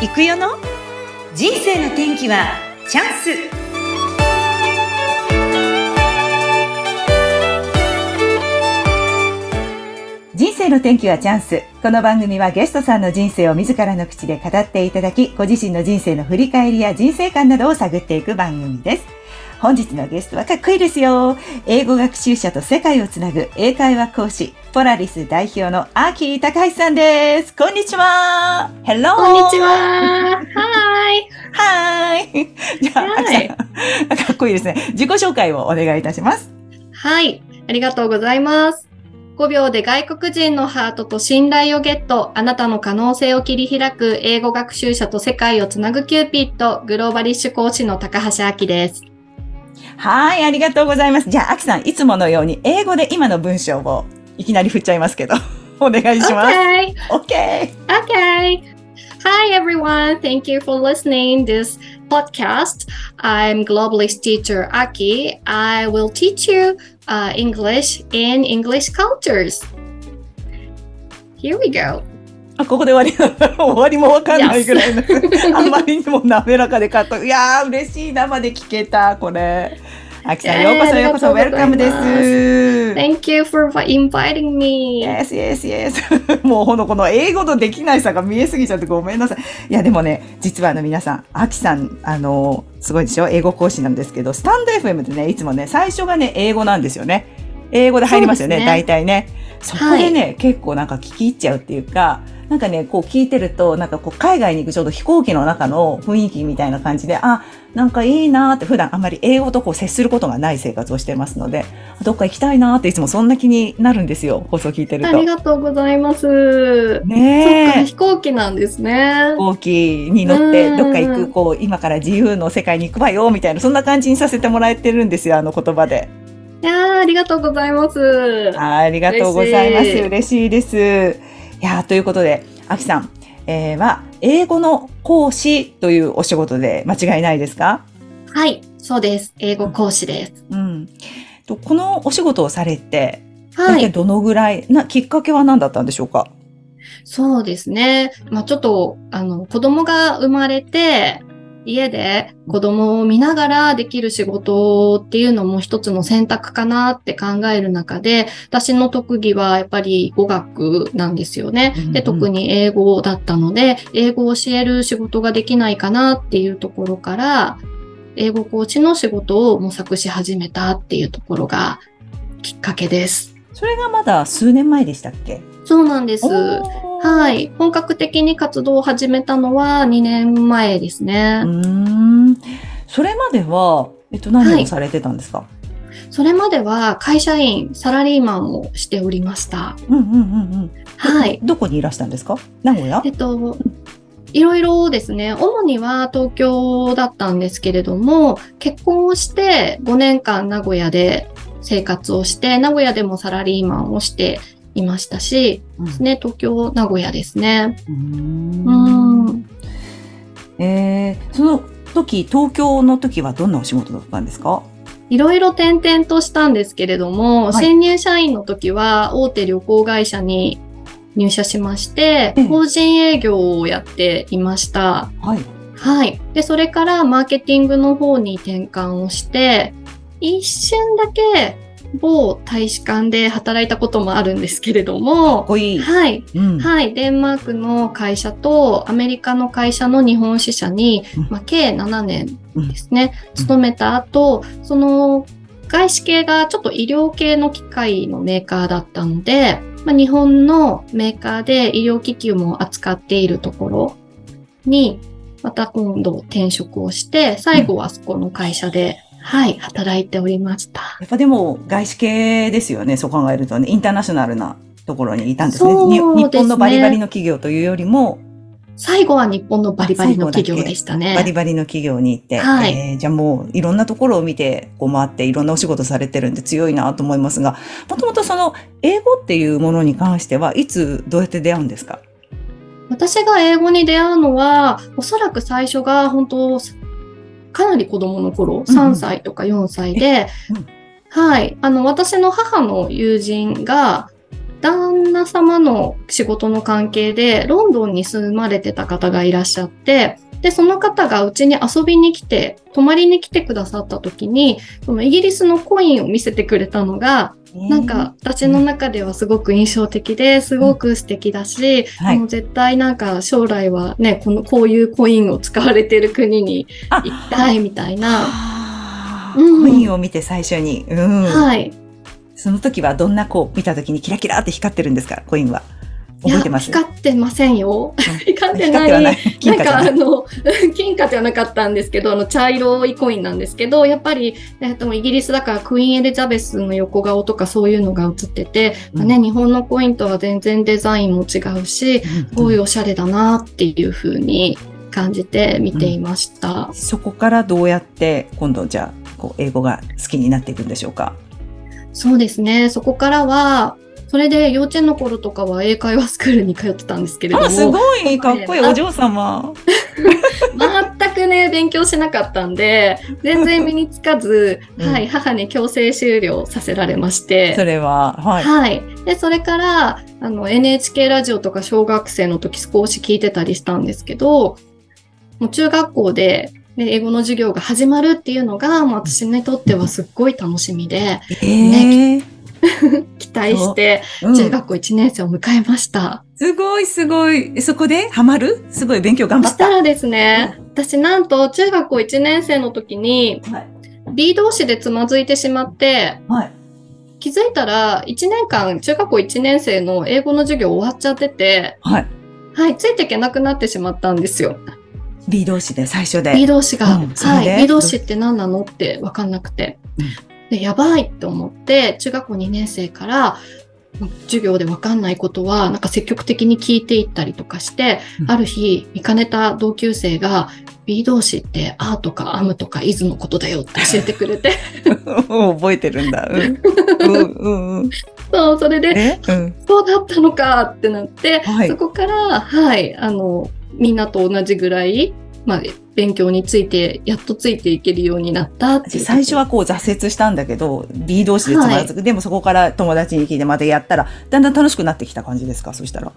行くよの？人生の天気はチャンス人生の天気はチャンス。この番組はゲストさんの人生を自らの口で語っていただき、ご自身の人生の振り返りや人生観などを探っていく番組です。本日のゲストはかっこいいですよ。英語学習者と世界をつなぐ英会話講師、ポラリス代表のアーキー高橋さんです。こんにちは。Hello! こんにちは。はいはい。じゃあ、アキさん、かっこいいですね。自己紹介をお願いいたします。はい。ありがとうございます。5秒で外国人のハートと信頼をゲット、あなたの可能性を切り開く英語学習者と世界をつなぐキューピット、 Globalish 講師の高橋アキです。はい、ありがとうございます。じゃあ、アキさん、いつものように英語で今の文章をいきなり振っちゃいますけど、お願いします。Okay. Okay. Okay. Hi everyone, thank you for listening this podcast. I'm globalist teacher Aki. I will teach you uh, English in English cultures. Here we go. あ、ここで終わり、終わりもわかんないぐらいの、あんまりにも滑らかでかっこいやー、嬉しい。生で聞けた、これ。あきさん、ようこそようこそ、ウェルカムです。Thank you for inviting me. Yes, yes, yes. もうほんのこの英語のできないさが見えすぎちゃってごめんなさい。いや、でもね、実はあの皆さん、あきさん、あの、すごいでしょ？英語講師なんですけど、スタンド FM でね、いつもね、最初がね、英語なんですよね。英語で入りますよね、ね大体ね。そこでね、はい、結構なんか聞き入っちゃうっていうか、なんかね、こう聞いてると、なんかこう海外に行くちょうど飛行機の中の雰囲気みたいな感じで、あ、なんかいいなって普段あんまり英語とこう接することがない生活をしてますので、どっか行きたいなっていつもそんな気になるんですよ、放送聞いてると。ありがとうございます。ねそっか、飛行機なんですね。飛行機に乗ってどっか行く、こう、今から自由の世界に行くわよ、みたいな、そんな感じにさせてもらえてるんですよ、あの言葉で。いやありがとうございます。ありがとうございます。嬉しいです。いやということで、あきさん、えー、は、英語の講師というお仕事で間違いないですか？はい、そうです。英語講師です。うん。とこのお仕事をされて、はい。どのぐらい、な、きっかけは何だったんでしょうか？そうですね。まあちょっと、あの、子供が生まれて、家で子供を見ながらできる仕事っていうのも一つの選択かなって考える中で、私の特技はやっぱり語学なんですよね。で、特に英語だったので、英語を教える仕事ができないかなっていうところから、英語コーチの仕事を模索し始めたっていうところがきっかけです。それがまだ数年前でしたっけ？そうなんです。はい。本格的に活動を始めたのは2年前ですね。うん。それまでは、えっと、何をされてたんですか、はい、それまでは会社員、サラリーマンをしておりました。うんうんうんうん。はい。どこにいらしたんですか？名古屋？えっと、いろいろですね、主には東京だったんですけれども、結婚をして5年間名古屋で生活をして、名古屋でもサラリーマンをしていましたし、うん、ですね、東京、名古屋ですね。うんえー、その時、東京の時はどんなお仕事だったんですか？いろいろ転々としたんですけれども、はい、新入社員の時は大手旅行会社に入社しまして、法人営業をやっていました。はい。はい。で、それからマーケティングの方に転換をして、一瞬だけ某大使館で働いたこともあるんですけれども、いい。はい、うん、はい、デンマークの会社とアメリカの会社の日本支社に、うん、まあ、計7年ですね、うん、勤めた後、その外資系がちょっと医療系の機械のメーカーだったので、まあ、日本のメーカーで医療機器も扱っているところに、また今度転職をして、最後はそこの会社ではい、働いておりました。やっぱでも外資系ですよね、そう考えるとね、インターナショナルなところにいたんですね。すね日本のバリバリの企業というよりも、最後は日本のバリバリの企業でしたね。バリバリの企業に行って、はい、えー、じゃあもういろんなところを見て、こう回っていろんなお仕事されてるんで強いなと思いますが、もともとその英語っていうものに関してはいつどうやって出会うんですか？私が英語に出会うのは、おそらく最初が本当かなり子供の頃、3歳とか4歳で、はい、あの、私の母の友人が、旦那様の仕事の関係でロンドンに住まれてた方がいらっしゃって、で、その方がうちに遊びに来て、泊まりに来てくださった時に、そのイギリスのコインを見せてくれたのが、なんか私の中ではすごく印象的ですごく素敵だし、はいもう絶対なんか将来はね、このこういうコインを使われてる国にあ行きたいみたいな。うんコインを見て最初に。うん。はい。その時はどんなこう見た時にキラキラって光ってるんですかコインは。覚えてます？光ってませんよ。うん光ってない。ない。なんかあの、金貨じゃなかったんですけど、あの、茶色いコインなんですけど、やっぱり、えっと、イギリスだからクイーンエリザベスの横顔とかそういうのが映ってて、まあね、日本のコインとは全然デザインも違うし、すごいおしゃれだなっていう風に感じて見ていました。そこからどうやって今度じゃあこう英語が好きになっていくんでしょうか？そうですね。そこからは、それで幼稚園の頃とかは英会話スクールに通ってたんですけれども、あ、すごいかっこいいお嬢様。全くね、勉強しなかったんで、全然身につかず、うんはい、母に強制終了させられまして、それは、はい。はい。で、それから、あの、NHK ラジオとか小学生の時少し聞いてたりしたんですけど、もう中学校で、ね、英語の授業が始まるっていうのが、もう私にとってはすっごい楽しみで、ええ 期待して、うん中学校1年生を迎えました。すごいすごい。そこでハマる？すごい勉強頑張っ。そしたたらですね、私なんと中学校1年生の時に、はい。B 同士でつまずいてしまって、はい。気づいたら1年間、中学校1年生の英語の授業終わっちゃってて、はい。はい、ついていけなくなってしまったんですよ。B 同士で最初で。B 同士が。うんはい。B 同士って何なの？って分かんなくて。で、やばいって思って、中学校2年生から、授業で分かんないことは、なんか積極的に聞いていったりとかして、うんある日、見かねた同級生が、B 動詞って、あーとかアムとかイズのことだよって教えてくれて、覚えてるんだ。うん。うんうんうん。そう、それで、え？うん。そうだったのかってなって、はいそこから、はい、あの、みんなと同じぐらい、まあ、勉強について、やっとついていけるようになったって。最初はこう挫折したんだけど、B 同士でつまずく。でもそこから友達に聞いてまたやったら、だんだん楽しくなってきた感じですか？そしたら。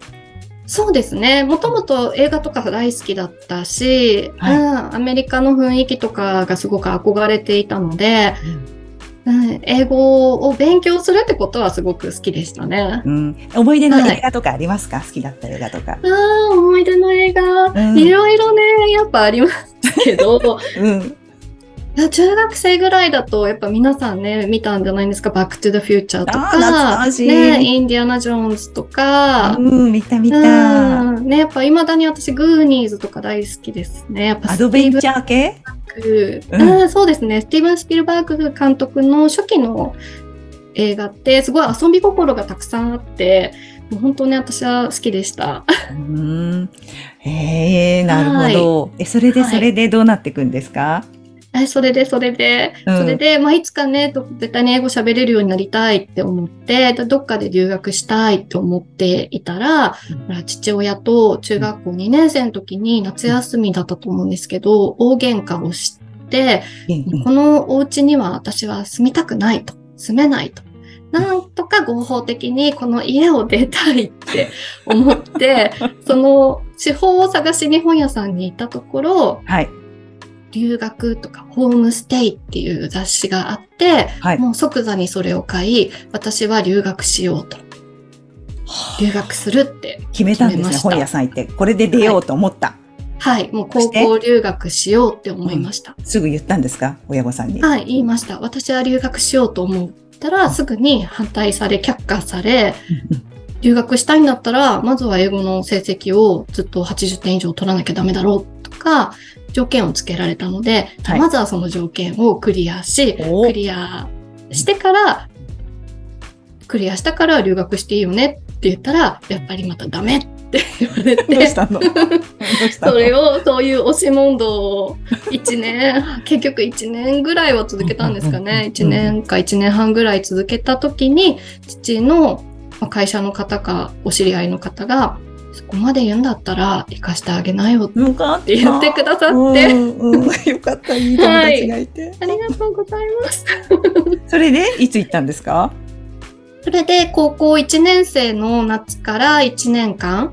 そうですね。もともと映画とか大好きだったし、はいうん、アメリカの雰囲気とかがすごく憧れていたので、うん、英語を勉強するってことはすごく好きでしたね。うん。思い出のはい映画とかありますか、好きだった映画とか。ああ、思い出の映画、うんいろいろね、やっぱありますけど、うん。いや中学生ぐらいだと、やっぱ皆さんね、見たんじゃないんですか、バックトゥ the フューチャーとか、ね、インディアナ・ジョーンズとか、うん、見た見た。うん、ね、やっぱ未だに私、グーニーズとか大好きですね。やっぱアドベンチャー系？ー、うんうんそうですね。スティーブン・スピルバーグ監督の初期の映画って、すごい遊び心がたくさんあって、もう本当ね、私は好きでした。うん。へえ、なるほど。え、それで、はいそれでどうなっていくんですか？えそれで、それで、うん。それで、まあ、いつかね、ど絶対に英語喋れるようになりたいって思って、でどっかで留学したいって思っていたら、うん。父親と中学校2年生の時に夏休みだったと思うんですけど、大喧嘩をして、うんこのお家には私は住みたくないと、住めないと。なんとか合法的にこの家を出たいって思って、その司法を探しに本屋さんに行ったところ、はい。留学とかホームステイっていう雑誌があって、はい。もう即座にそれを買い、私は留学しようと。留学するって。決めたんですね、本屋さん行って。これで出ようと思った。はい、もう高校留学しようって思いました。すぐ言ったんですか？親御さんに。はい、言いました。私は留学しようと思ったら、すぐに反対され、却下され、留学したいんだったら、まずは英語の成績をずっと80点以上取らなきゃダメだろうとか、条件をつけられたので、はい。まずはその条件をクリアし、おクリアしてから、クリアしたから留学していいよねって言ったら、やっぱりまたダメって言われて、どうしたの？それを、そういう押し問答を1年、結局1年ぐらいは続けたんですかね。うんうんうんうん1年か1年半ぐらい続けた時に、父のまあ会社の方かお知り合いの方が、そこまで言うんだったら行かしてあげなよってよかった。言ってくださって、うんうん、よかった、いい友達がいて。ありがとうございます。それで、いつ行ったんですか？それで高校1年生の夏から1年間、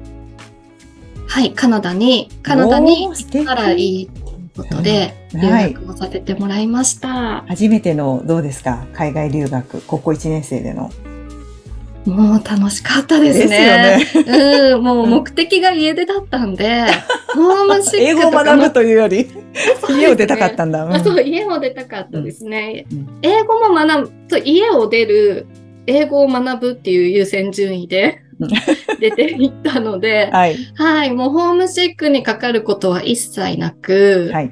はい、カナダに、カナダに行ったらいいということで、留はい学をさせてもらいました。初めての、どうですか？海外留学、高校1年生での。もう楽しかったですね。ですよね。うん、もう目的が家出だったんで、ホームシッ英語をクとか学ぶというより、家を出たかったんんだ。うんあそう、家を出たかったですね。うん英語も学ぶ、そう家を出る、英語を学ぶっていう優先順位でうん出ていったので、はい。はい、もうホームシックにかかることは一切なく、はい。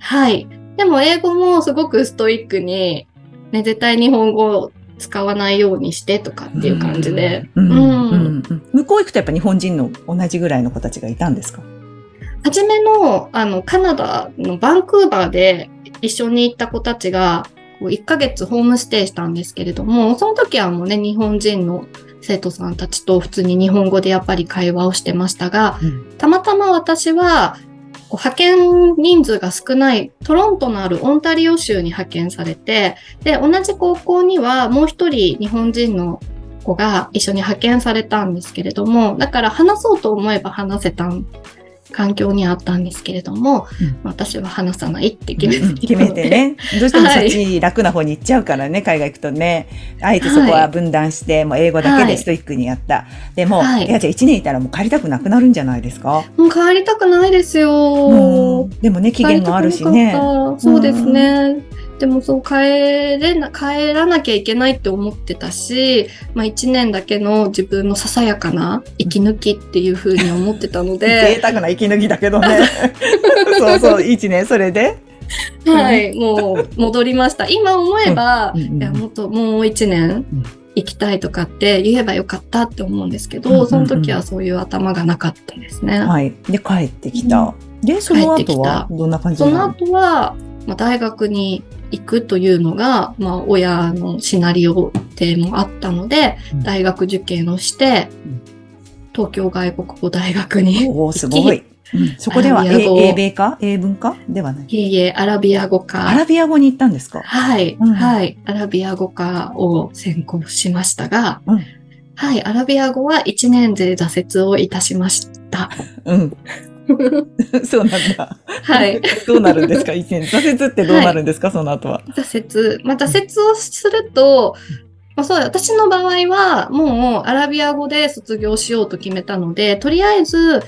はい。でも英語もすごくストイックに、ね、絶対日本語を使わないようにしてとかっていう感じで、うんうんうん。うん。向こう行くとやっぱ日本人の同じぐらいの子たちがいたんですか？初めの、あの、カナダのバンクーバーで一緒に行った子たちが、こう1ヶ月ホームステイしたんですけれども、その時はもうね、日本人の生徒さんたちと普通に日本語でやっぱり会話をしてましたが、たまたま私は、こう派遣人数が少ないトロントのあるオンタリオ州に派遣されて、で、同じ高校にはもう一人日本人の子が一緒に派遣されたんですけれども、だから話そうと思えば話せたん環境にあったんですけれども、うん私は話さないって決めてうん決めて。ね。どうしてもそっち楽な方に行っちゃうからね、海外行くとね。あえてそこは分断して、もう英語だけでストイックにやった。でも、はいいやじゃあ1年いたらもう帰りたくなくなるんじゃないですか？もう帰りたくないですよ。うんでもね、期限もあるしね。そうですね。でもそう帰れな、帰らなきゃいけないって思ってたし、まあ一年だけの自分のささやかな息抜きっていう風に思ってたの贅で、沢な息抜きだけどね。そうそう、1年、それで。はい、もう戻りました。今思えば、うんうんうんいや、もっともう一年うん行きたいとかって言えばよかったって思うんですけど、うんうんうんその時はそういう頭がなかったですね。はい。で、帰ってきた。で、その後はどんな感じその後は、まあ、大学に行くというのが、まあ、親のシナリオでもあったので、うん大学受験をして、うん東京外国語大学におおすごい。うんそこでは英英米か？英文か？ではない。いえいえ、アラビア語ア科。ラビア語に行ったんですか？はい、うんはい。アラビア語科を専攻しましたが、うんはい、アラビア語は1年で挫折をいたしました。うん。そうなんだ。はい。どうなるんですか？一年。挫折ってどうなるんですか、その後は。挫折。まあ、挫折をすると、まあ、そうだ、私の場合は、もうアラビア語で卒業しようと決めたので、とりあえず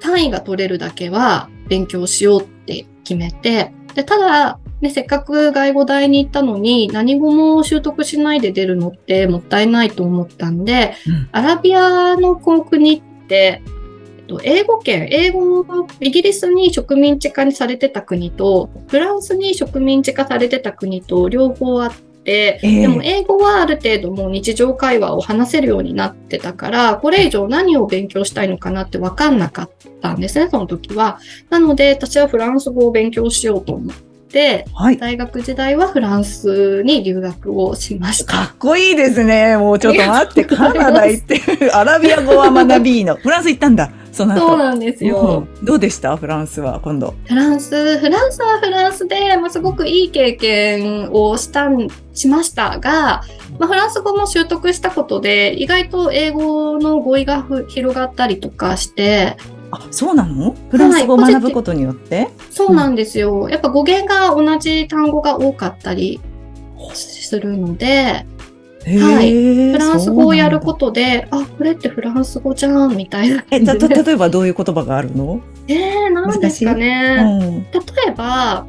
単位が取れるだけは勉強しようって決めて、で、ただ、ね、せっかく外語大に行ったのに、何語も習得しないで出るのってもったいないと思ったんで、うんアラビアの国って、と英語圏、英語のイギリスに植民地化にされてた国と、フランスに植民地化されてた国と両方あって、ええでも英語はある程度もう日常会話を話せるようになってたから、これ以上何を勉強したいのかなって分かんなかったんですね、その時は。なので、私はフランス語を勉強しようと思って、はい。大学時代はフランスに留学をしました。かっこいいですね。もうちょっと待って、カナダ行って、アラビア語は学びの。フランス行ったんだ。そ。そうなんですよ。うんどうでした？フランスは今度。フランス、フランスはフランスで、まあ、すごくいい経験をしたん、しましたが、まあ、フランス語も習得したことで、意外と英語の語彙がふ広がったりとかして、あ、そうなの？フランス語を学ぶことによって、そうなんですよ。やっぱ語源が同じ単語が多かったりするので、へはいーフランス語をやることで、あ、これってフランス語じゃん、みたいな。え、た、例えばどういう言葉があるの？えー、なんですかうね。ん。例えば、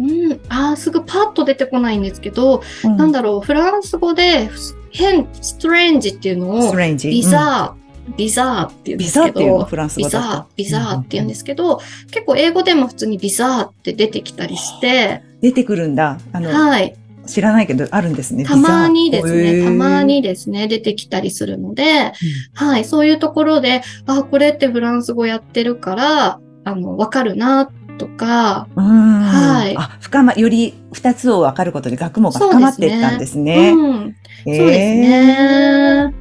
うん、あーすぐパッと出てこないんですけど、うんなんだろう、フランス語で変、ストレンジっていうのを。ビうんザー、ビザーって言うんビですけど、ビザー、ビザーって言うんですけど、結構英語でも普通にビザーって出てきたりして、出てくるんだ。あの、はい。知らないけど、あるんですね。たまにですね、たまにですね、出てきたりするので、はい、そういうところで、あ、これってフランス語やってるから、あの、わかるな、とか、うん。はいあ、深ま、より二つを分かることで学問が深まっていったんですね。そうですね。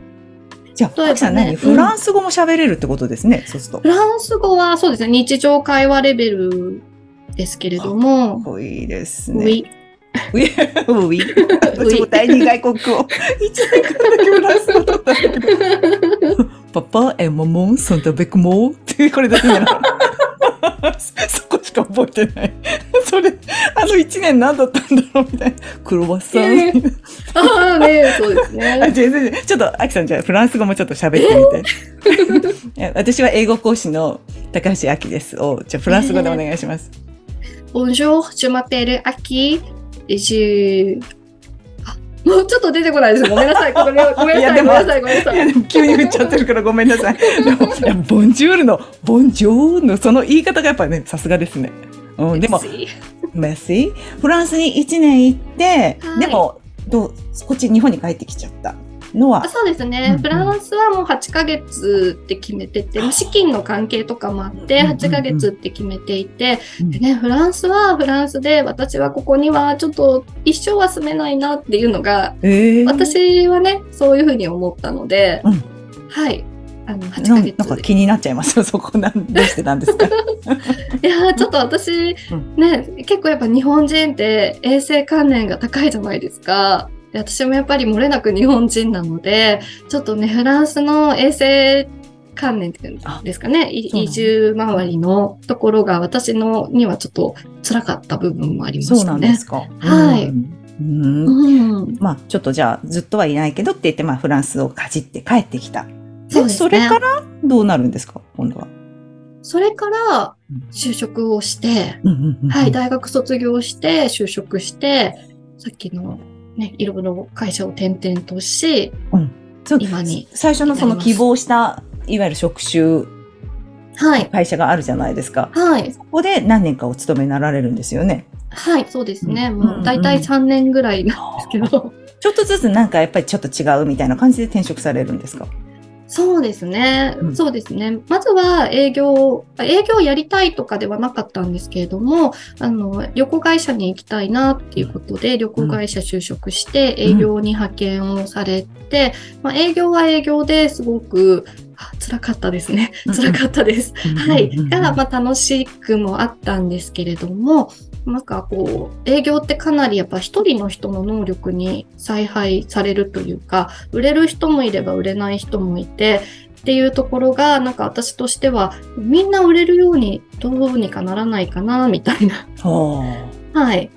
じゃあ、ねさん何、うんフランス語も喋れるってことですね。そうすると。フランス語はそうですね、日常会話レベルですけれどかっも、こいいですウね。ィウィ、ウィ。私も第二外国語。一年間だけフランス語取ったんだけど。パパ、エマモン、ソンタベクモーって、これだけなの。そこしか覚えてない。それ、あの一年何だったんだろうみたいな。クロワッサン。えーああね、そうですあね。全然、ちょっと、アキさんじゃあフランス語もちょっと喋ってみて。私は英語講師の高橋明です。を、じゃあフランス語でお願いします。Bonjour, je m'appelle Aki. あもうちょっと出てこないです。ごめんなさい。ごめんなさい。ごめんなさい。ごめんなさい。ごめんないさい。や、でも急に振っちゃってるからごめんなさい。でも、いやボンジュールの、ボンジョーの、その言い方がやっぱね、さすがですね。うん、でも、メッシ？フランスに1年行って、はいでも、どう、こっち日本に帰ってきちゃったのは。あ、そうですね、うんうん。フランスはもう8ヶ月って決めてて、まあ。資金の関係とかもあって、うんうんうん8ヶ月って決めていて、うん。でね、フランスはフランスで、私はここにはちょっと一生は住めないなっていうのが、え。ー、私はね、そういうふうに思ったので、うん。はい。あの、8なんヶ月。なんか気になっちゃいます。よ、そこなん、どうしてなんですか？いやーちょっと私、うん。ね、結構やっぱ日本人って衛生観念が高いじゃないですか。で私もやっぱり漏れなく日本人なので、ちょっとね、フランスの衛生観念っていうんですかね、移住周りのところが私のにはちょっと辛かった部分もありまそうしたね。なんですか。はいうんまあ、ちょっとじゃあ、ずっとはいないけどって言って、まあ、フランスをかじって帰ってきた。そうですねそれからどうなるんですか？今度は。それからうん就職をして、はい、大学卒業して、就職して、さっきのね、いろいろ会社を転々とし、そう今に最初のその希望した、いわゆる職種、はい、会社があるじゃないですか。はい、そこで何年かお勤めになられるんですよね。はい、そうですね。うんもう大体3年ぐらいなんですけど。ちょっとずつなんかやっぱりちょっと違うみたいな感じで転職されるんですか？そうですね、うん。そうですね。まずは営業、営業やりたいとかではなかったんですけれども、あの、旅行会社に行きたいなっていうことで、旅行会社就職して営業に派遣をされて、まあ、営業は営業ですごく、あ辛かったですね。辛かったです。はい。うんうんうんが、まあ、楽しくもあったんですけれども、なんかこう、営業ってかなりやっぱ一人の人の能力に采配されるというか、売れる人もいれば売れない人もいて、っていうところが、なんか私としては、みんな売れるようにどうにかならないかな、みたいな、ははい。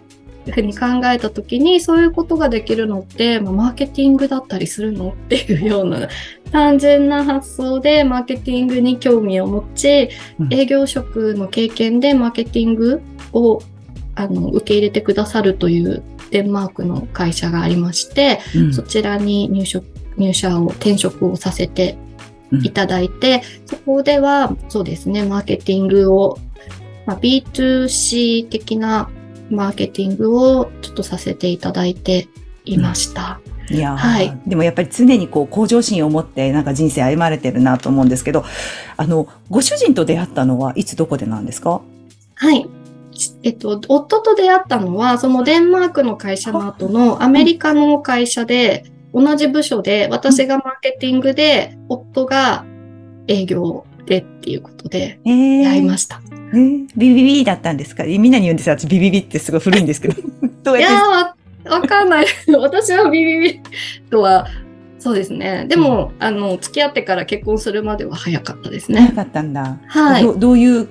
ふうに考えたときに、そういうことができるのって、まあ、マーケティングだったりするのっていうような、単純な発想でマーケティングに興味を持ち、うん営業職の経験でマーケティングをあの受け入れてくださるというデンマークの会社がありまして、あ。うんそちらに入職入社を転職をさせていただいて、そこではそうですね、マーケティングを、まあ、B2C 的なマーケティングをちょっとさせていただいていました。いやーはいでもやっぱり常にこう向上心を持ってなんか人生歩まれてるなと思うんですけど、あの、ご主人と出会ったのはいつどこでなんですか？はい。えっと、夫と出会ったのは、そのデンマークの会社の後のアメリカの会社で、同じ部署で、私がマーケティングで、夫が営業でっていうことで、えー、出会いました。えービビビだったんですか？みんなに言うんですよ。私ビビビってすごい古いんですけど。どういややって？ー、わわかんない。私はビビビとは、そうですね。でも、あの、付き合ってから結婚するまでは早かったですね。早かったんだ。はいど。どういう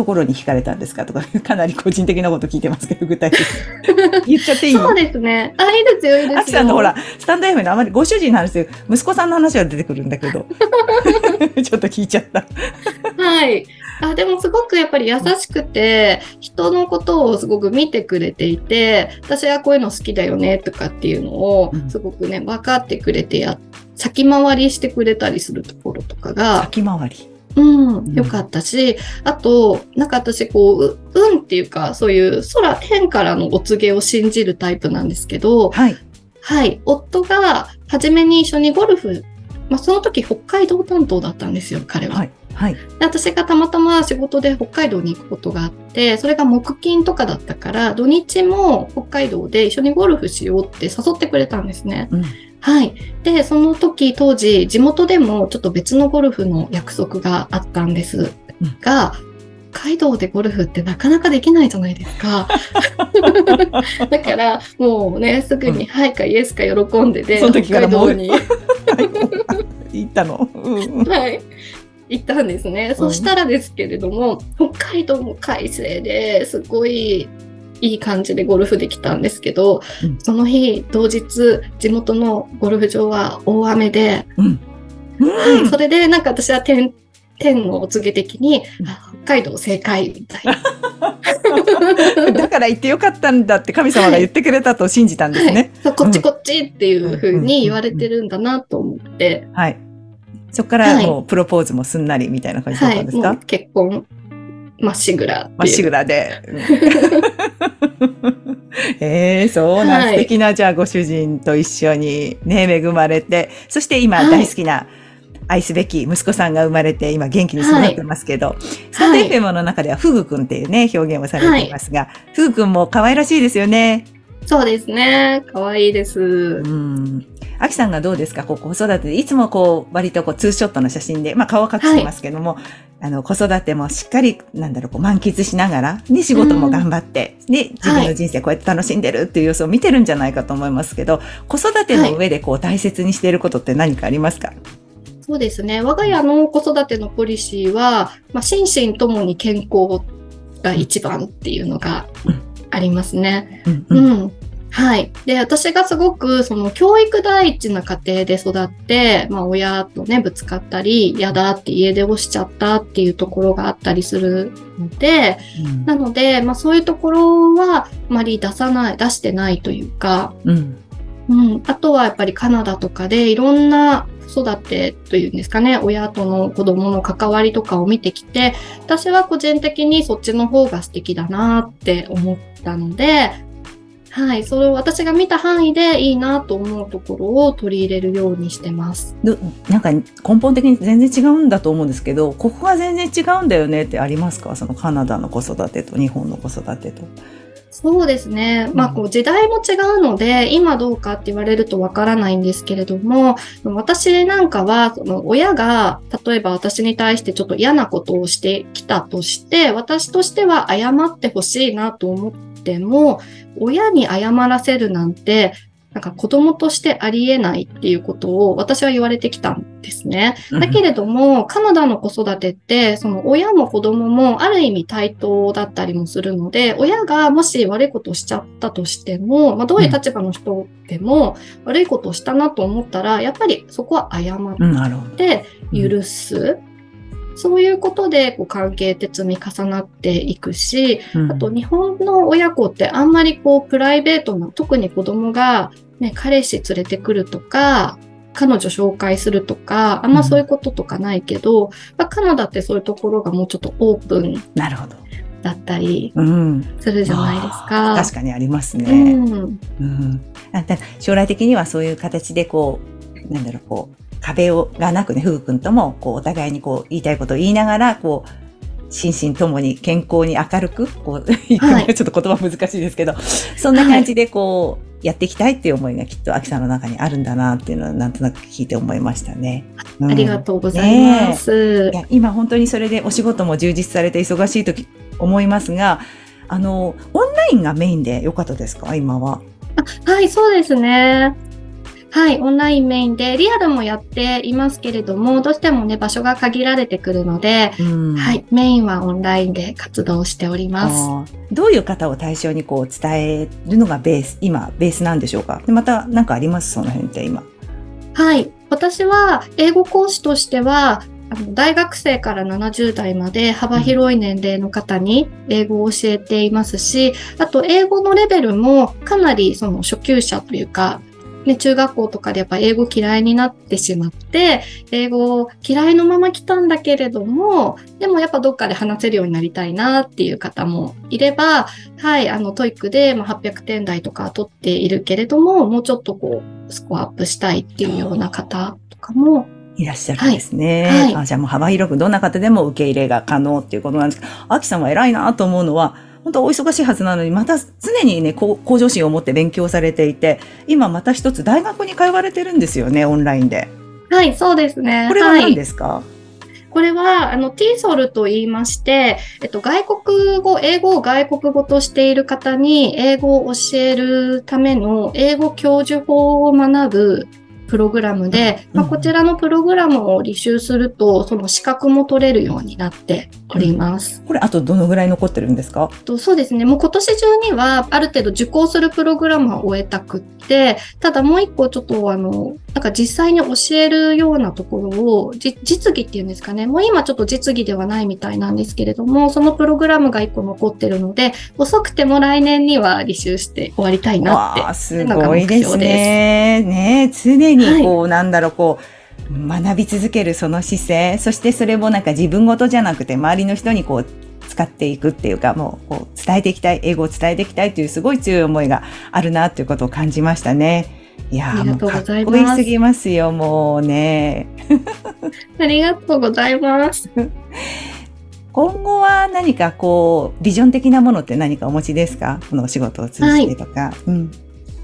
ところに惹かれたんですかとか、かなり個人的なこと聞いてますけど、具体的に。言っちゃっていい？そうですね。あ、いいですよ、いいですよ。アキさんのほら、スタンド F のあまりご主人の話で、息子さんの話は出てくるんだけど。ちょっと聞いちゃった。はい。あでもすごくやっぱり優しくて、人のことをすごく見てくれていて、私はこういうの好きだよねとかっていうのをうんすごくね、分かってくれてや、先回りしてくれたりするところとかが、先回り。うん、よかったし、あと、なんか私こう、う運っていうか、そういう空、天からのお告げを信じるタイプなんですけど、はい。はい、夫が初めに一緒にゴルフ、まあその時北海道担当だったんですよ、彼は。はい。はい。で私がたまたま仕事で北海道に行くことがあって、それが木金とかだったから、土日も北海道で一緒にゴルフしようって誘ってくれたんですね。うん。はい。で、その時当時、地元でもちょっと別のゴルフの約束があったんですが、海道でゴルフってなかなかできないじゃないですか。だから、もうね、すぐに、はいかイエスか喜んでで、北海道に、行ったの。うんうんはい、行ったんですね。そしたらですけれども、北海道も快晴ですごいいい感じでゴルフできたんですけど、うんその日、当日、地元のゴルフ場は大雨で、うん。はい、それでなんか私は天、天のお告げ的に、あ北海道正解みたいな。だから行ってよかったんだって神様が言ってくれたと信じたんですね。そうこっちこっちっていう風に言われてるんだなと思って、はい。そこからもうプロポーズもすんなりみたいな感じだっはい、たんですか、もう結婚まっしぐら。まっしぐらで。ええそうなん、はい素敵な、じゃあご主人と一緒にね、恵まれて、そして今はい大好きな、愛すべき息子さんが生まれて、今元気に育ってますけど、スタンド FM の中ではフグくんっていうね、表現をされていますが、フグくんも可愛らしいですよね。そうですね。可愛いです。うん。アキさんがどうですか？こう子育てで、いつもこう、割とこう、ツーショットの写真で、まあ顔は隠してますけども、あの、子育てもしっかり、なんだろう、こう、満喫しながら、ね、仕事も頑張って、ね、自分の人生こうやって楽しんでるっていう様子を見てるんじゃないかと思いますけど、子育ての上でこう、大切にしていることって何かありますか、そうですね。我が家の子育てのポリシーは、まあ、心身ともに健康が一番っていうのがありますね。うん。ううん。ん。はい。で、私がすごく、その、教育第一な家庭で育って、まあ、親とね、ぶつかったり、嫌だって家出をしちゃったっていうところがあったりするので、なので、まあ、そういうところは、あまり出さない、出してないというか、うん。うん、あとはやっぱりカナダとかでいろんな子育てというんですかね、親との子供の関わりとかを見てきて、私は個人的にそっちの方が素敵だなって思ったので、はい、それを私が見た範囲でいいなと思うところを取り入れるようにしてます。どなんか根本的に全然違うんだと思うんですけど、ここが全然違うんだよねってありますか？そのカナダの子育てと日本の子育てと。そうですね。まあ、こう、時代も違うので、今どうかって言われるとわからないんですけれども、私なんかは、その、親が、例えば私に対してちょっと嫌なことをしてきたとして、私としては謝ってほしいなと思っても、親に謝らせるなんて、なんか子供としてありえないっていうことを私は言われてきたんですね。だけれども、カナダの子育てって、その親も子供もある意味対等だったりもするので、親がもし悪いことをしちゃったとしても、まあ、どういう立場の人でも悪いことをしたなと思ったら、やっぱりそこは謝っ。て許す。そういうことでこう関係って積み重なっていくし、うんあと日本の親子ってあんまりこうプライベートな、特に子供がね、彼氏連れてくるとか、彼女紹介するとか、あんまそういうこととかないけど、まあカナダってそういうところがもうちょっとオープンなるほど。だったりうん。するじゃないですか。確かにありますうね。ん。うん。あだ将来的にはそういう形でこう、なんだろう、こう、壁を、がなくね、ふぐくんとも、こう、お互いにこう、言いたいことを言いながら、こう、心身ともに健康に明るく、こう、言くのはいがちょっと言葉難しいですけど、そんな感じでこう、やっていきたいっていう思いがきっと、秋さんの中にあるんだなっていうのは、なんとなく聞いて思いましたね。うんありがとうございますい。や今本当にそれでお仕事も充実されて忙しい時思いますが、あの、オンラインがメインでよかったですか？今は。はい、そうですね。はい、オンラインメインで、リアルもやっていますけれども、どうしてもね、場所が限られてくるので、うんはい、メインはオンラインで活動しております。どういう方を対象にこう伝えるのがベース、今、ベースなんでしょうか？でまた何かあります？その辺って今。はい。私は英語講師としては、あの大学生から70代まで幅広い年齢の方に英語を教えていますし、あと英語のレベルもかなりその初級者というか、ね、中学校とかでやっぱ英語嫌いになってしまって、英語嫌いのまま来たんだけれども、でもやっぱどっかで話せるようになりたいなっていう方もいれば、はい、あの、 TOEIC でまあ800点台とか取っているけれども、もうちょっとこう、スコアアップしたいっていうような方とかも、いらっしゃるんですね。はいはいあじゃあもう幅広くどんな方でも受け入れが可能っていうことなんですけど、アキさんは偉いなと思うのは、本当お忙しいはずなのに、また常にね、向上心を持って勉強されていて、今また一つ大学に通われてるんですよね、オンラインで。はい、そうですね。これははい。何ですか、これは、あの、 TESOL と言いまして、えっと、外国語、英語を外国語としている方に、英語を教えるための英語教授法を学ぶプログラムで、まあ、うんこちらのプログラムを履修すると、その資格も取れるようになっております。これあとどのぐらい残ってるんですか？とそうですね。もう今年中にはある程度受講するプログラムは終えたくって、ただもう一個ちょっとあの、なんか実際に教えるようなところを、じ実技っていうんですかね。もう今ちょっと実技ではないみたいなんですけれども、そのプログラムが一個残ってるので、遅くても来年には履修して終わりたいなって。すごいですね。ね常にこう、なんだろう、こう、学び続けるその姿勢、そしてそれもなんか自分ごとじゃなくて、周りの人にこう、使っていくっていうか、もう、こう、伝えていきたい、英語を伝えていきたいというすごい強い思いがあるなということを感じましたね。いやー、ありがとうございますすぎますよ、もうね。ありがとうございます。今後は何かこう、ビジョン的なものって何かお持ちですか？このお仕事を通じてとか。うん。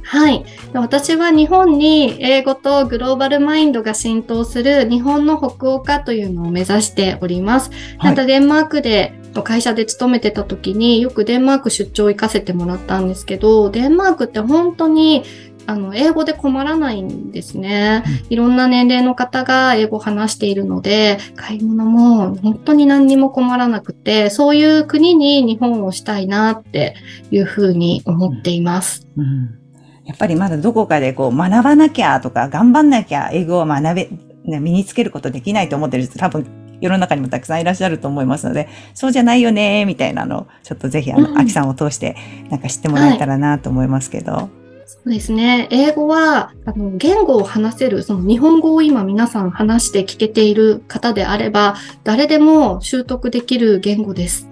はい。私は日本に英語とグローバルマインドが浸透する日本の北欧化というのを目指しております。はいまたデンマークで会社で勤めてた時によくデンマーク出張行かせてもらったんですけど、デンマークって本当にあの英語で困らないんですね。いろんな年齢の方が英語を話しているので、買い物も本当に何にも困らなくて、そういう国に日本をしたいなっていうふうに思っています。うんやっぱりまだどこかでこう学ばなきゃとか頑張んなきゃ英語を学べ、ね身につけることできないと思ってる人多分世の中にもたくさんいらっしゃると思いますので、そうじゃないよね、みたいなのをちょっとぜひあの、うんアキさんを通してなんか知ってもらえたらなと思いますけど。そうですね。英語は、あの、言語を話せる、その日本語を今皆さん話して聞けている方であれば、誰でも習得できる言語です。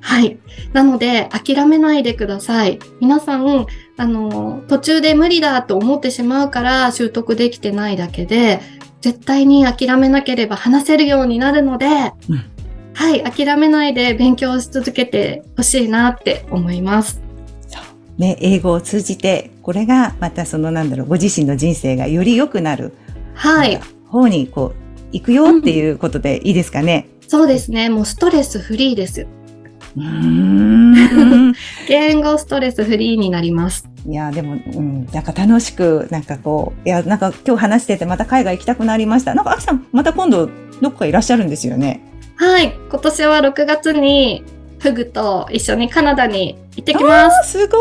はい。なので、諦めないでください。皆さん、あの、途中で無理だと思ってしまうから習得できてないだけで、絶対に諦めなければ話せるようになるので、うんはい、諦めないで勉強し続けてほしいなって思います。そう。ね、英語を通じて、これがまたそのなんだろう、ご自身の人生がより良くなる。はい方にこう、行くよっていうことでいいですかね？そうですね。もうストレスフリーです。うーん。言語ストレスフリーになります。いや、でも、うん、なんか楽しく、なんかこう、いや、なんか今日話しててまた海外行きたくなりました。なんか、アキさん、また今度、どっかいらっしゃるんですよね。はい。今年は6月にフグと一緒にカナダに行ってきます。あすご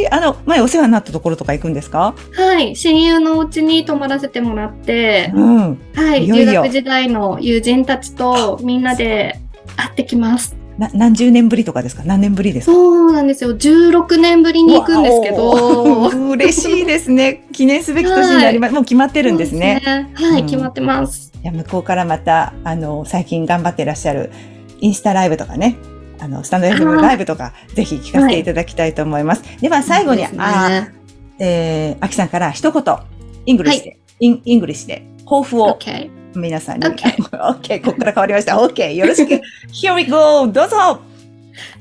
いあの、前お世話になったところとか行くんですか？はい。親友のお家に泊まらせてもらって、うん。はい。いよいよ留学時代の友人たちとみんなで会ってきます。な、何十年ぶりとかですか？何年ぶりですか？そうなんですよ。16年ぶりに行くんですけわど。お嬉しいですね。記念すべき年になります。もう決まってるんですね。すねはい、うん決まってます。いや、向こうからまた、あの、最近頑張ってらっしゃる、インスタライブとかね、あの、スタンド FM ライブとか、ぜひ聞かせていただきたいと思います。では、最後に、ねあえー、アキさんから一言、イングリッシュで、インイングリッシュで、抱負を OK。皆さんに。 OK OK、ここから変わりました。OK、よろしく。Here we go! どうぞ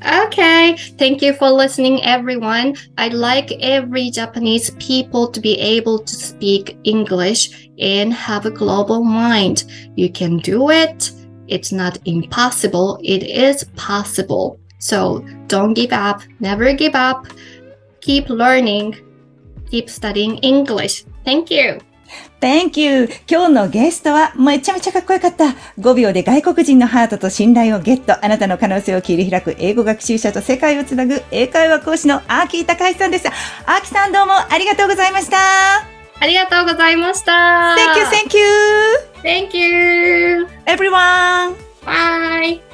Okay, thank you for listening, everyone. I'd like every Japanese people to be able to speak English and have a global mind. You can do it. It's not impossible. It is possible. So don't give up. Never give up. Keep learning. Keep studying English. Thank you. Thank you! 今日のゲストはめちゃめちゃかっこよかった。5秒で外国人のハートと信頼をゲット。あなたの可能性を切り開く英語学習者と世界をつなぐ英会話講師のアーキー高橋さんです。アーキーさんどうもありがとうございました。ありがとうございました。Thank you, thank you! Thank you. Everyone! Bye.